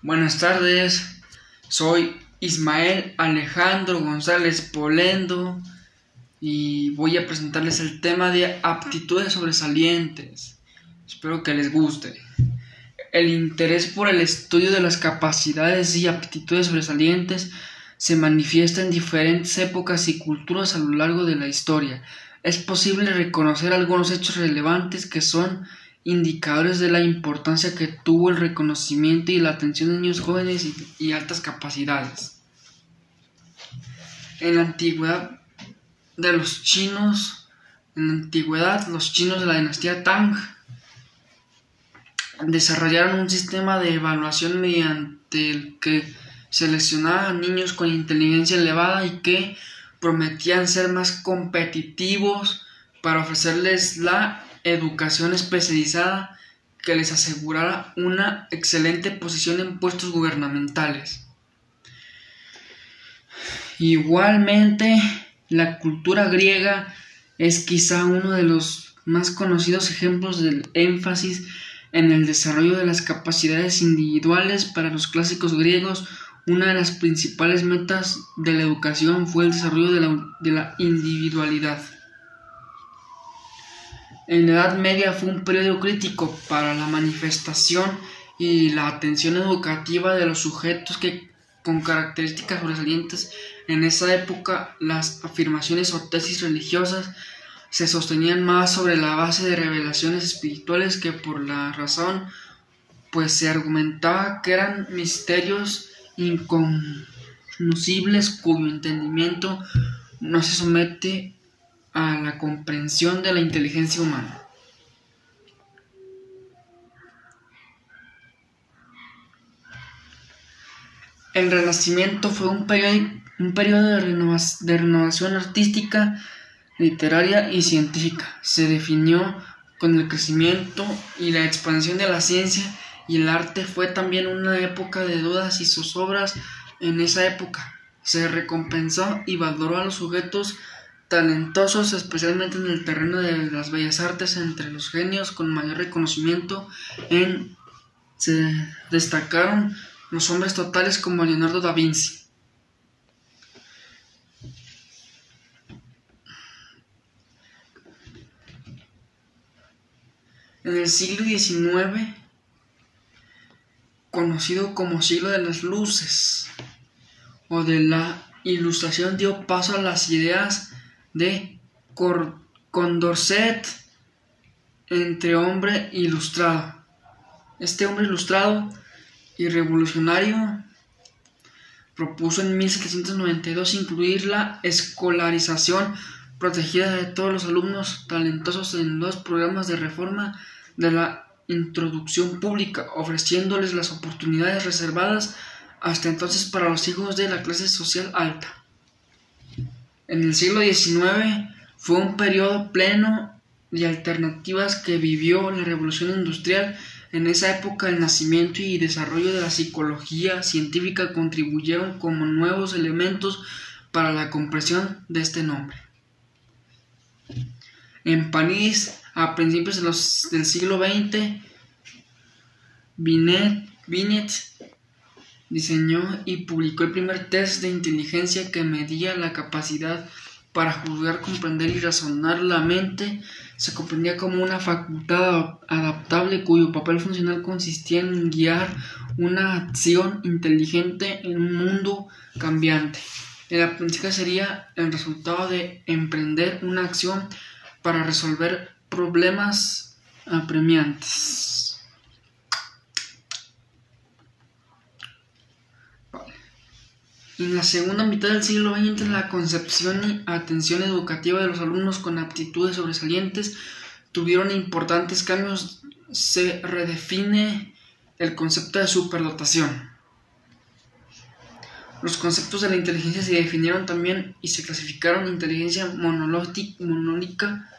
Buenas tardes, soy Ismael Alejandro González Polendo y voy a presentarles el tema de aptitudes sobresalientes. Espero que les guste. El interés por el estudio de las capacidades y aptitudes sobresalientes se manifiesta en diferentes épocas y culturas a lo largo de la historia. Es posible reconocer algunos hechos relevantes que son indicadores de la importancia que tuvo el reconocimiento y la atención de niños jóvenes y, altas capacidades. En la antigüedad de los chinos, en la antigüedad los chinos de la dinastía Tang desarrollaron un sistema de evaluación mediante el que seleccionaban niños con inteligencia elevada y que prometían ser más competitivos para ofrecerles la educación especializada que les asegurara una excelente posición en puestos gubernamentales. Igualmente, la cultura griega es quizá uno de los más conocidos ejemplos del énfasis en el desarrollo de las capacidades individuales para los clásicos griegos. Una de las principales metas de la educación fue el desarrollo de la, de la individualidad. En la Edad Media fue un periodo crítico para la manifestación y la atención educativa de los sujetos que con características sobresalientes en esa época las afirmaciones o tesis religiosas se sostenían más sobre la base de revelaciones espirituales que por la razón pues se argumentaba que eran misterios inconocibles cuyo entendimiento no se somete a la comprensión de la inteligencia humana. El Renacimiento fue un periodo, un de, de renovación artística, literaria y científica. Se definió con el crecimiento y la expansión de la ciencia y el arte fue también una época de dudas y zozobras en esa época. Se recompensó y valoró a los sujetos talentosos, especialmente en el terreno de las bellas artes, entre los genios con mayor reconocimiento en se destacaron los hombres totales como Leonardo da Vinci. En el siglo XIX, conocido como siglo de las luces o de la ilustración, dio paso a las ideas de Condorcet entre hombre ilustrado. Este hombre ilustrado y revolucionario propuso en 1792 incluir la escolarización protegida de todos los alumnos talentosos en dos programas de reforma de la introducción pública, ofreciéndoles las oportunidades reservadas hasta entonces para los hijos de la clase social alta. En el siglo XIX fue un periodo pleno de alternativas que vivió la revolución industrial. En esa época el nacimiento y desarrollo de la psicología científica contribuyeron como nuevos elementos para la comprensión de este nombre. En París, a principios del siglo XX, Binet, Binet diseñó y publicó el primer test de inteligencia que medía la capacidad para juzgar, comprender y razonar la mente. Se comprendía como una facultad adaptable cuyo papel funcional consistía en guiar una acción inteligente en un mundo cambiante. El aprendizaje sería el resultado de emprender una acción para resolver problemas apremiantes. En la segunda mitad del siglo XX, la concepción y atención educativa de los alumnos con aptitudes sobresalientes tuvieron importantes cambios. Se redefine el concepto de superdotación. Los conceptos de la inteligencia se definieron también y se clasificaron inteligencia monológica,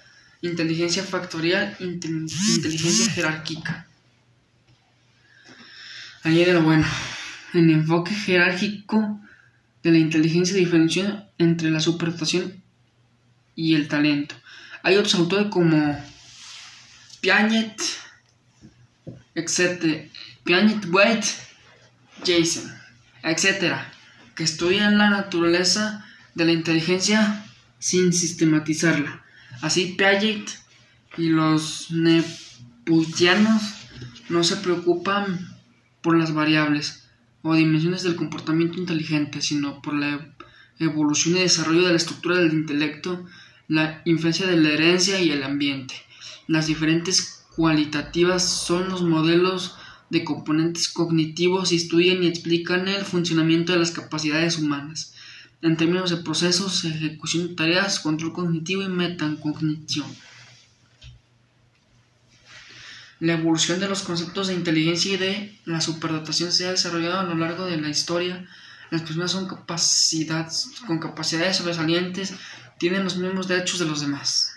inteligencia factorial, inteligencia jerárquica. Añade lo bueno. En enfoque jerárquico de la inteligencia diferencia entre la superdotación y el talento. Hay otros autores como Piaget, etc. Piaget White Jason, etc., que estudian la naturaleza de la inteligencia sin sistematizarla. Así Piaget y los neputianos no se preocupan por las variables o dimensiones del comportamiento inteligente, sino por la evolución y desarrollo de la estructura del intelecto, la influencia de la herencia y el ambiente. Las diferentes cualitativas son los modelos de componentes cognitivos y estudian y explican el funcionamiento de las capacidades humanas en términos de procesos, ejecución de tareas, control cognitivo y metacognición. La evolución de los conceptos de inteligencia y de la superdotación se ha desarrollado a lo largo de la historia. Las personas son capacidades, con capacidades sobresalientes, tienen los mismos derechos de los demás.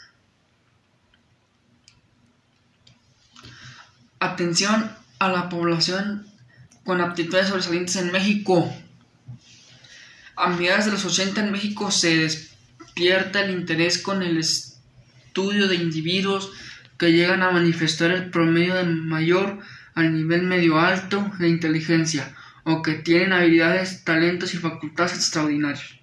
Atención a la población con aptitudes sobresalientes en México. A mediados de los 80 en México se despierta el interés con el estudio de individuos que llegan a manifestar el promedio de mayor al nivel medio alto de inteligencia o que tienen habilidades, talentos y facultades extraordinarios.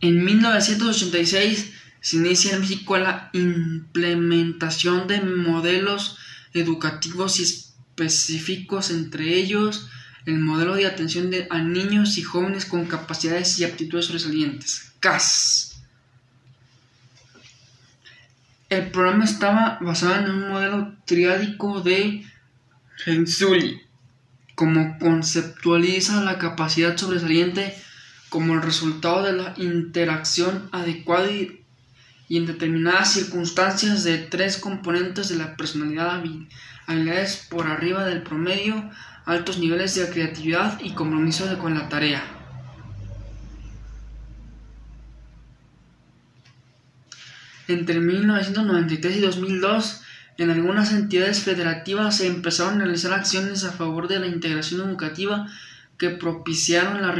En 1986 se inicia en México la implementación de modelos educativos específicos, entre ellos el modelo de atención a niños y jóvenes con capacidades y aptitudes sobresalientes, CAS. El programa estaba basado en un modelo triádico de Hensuli, como conceptualiza la capacidad sobresaliente como el resultado de la interacción adecuada y, en determinadas circunstancias de tres componentes de la personalidad, habilidades por arriba del promedio, altos niveles de creatividad y compromiso con la tarea. Entre 1993 y 2002, en algunas entidades federativas se empezaron a realizar acciones a favor de la integración educativa que propiciaron la,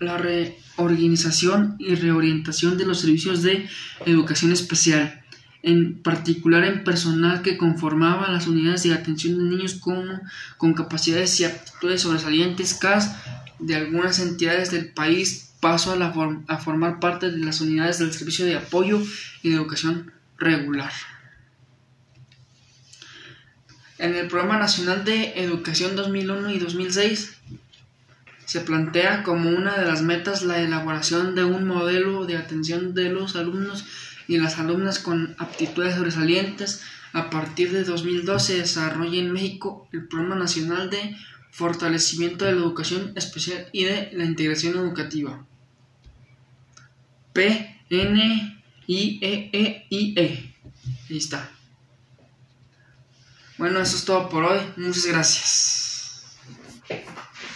la reorganización y reorientación de los servicios de educación especial en particular en personal que conformaba las unidades de atención de niños con, con capacidades y aptitudes sobresalientes CAS de algunas entidades del país paso a, a formar parte de las unidades del servicio de apoyo y de educación regular. En el Programa Nacional de Educación 2001 y 2006 se plantea como una de las metas la elaboración de un modelo de atención de los alumnos y las alumnas con aptitudes sobresalientes. A partir de 2012 se desarrolla en México el Programa Nacional de Fortalecimiento de la Educación Especial y de la Integración Educativa. P N I E E. Ahí está. Bueno, eso es todo por hoy. Muchas gracias.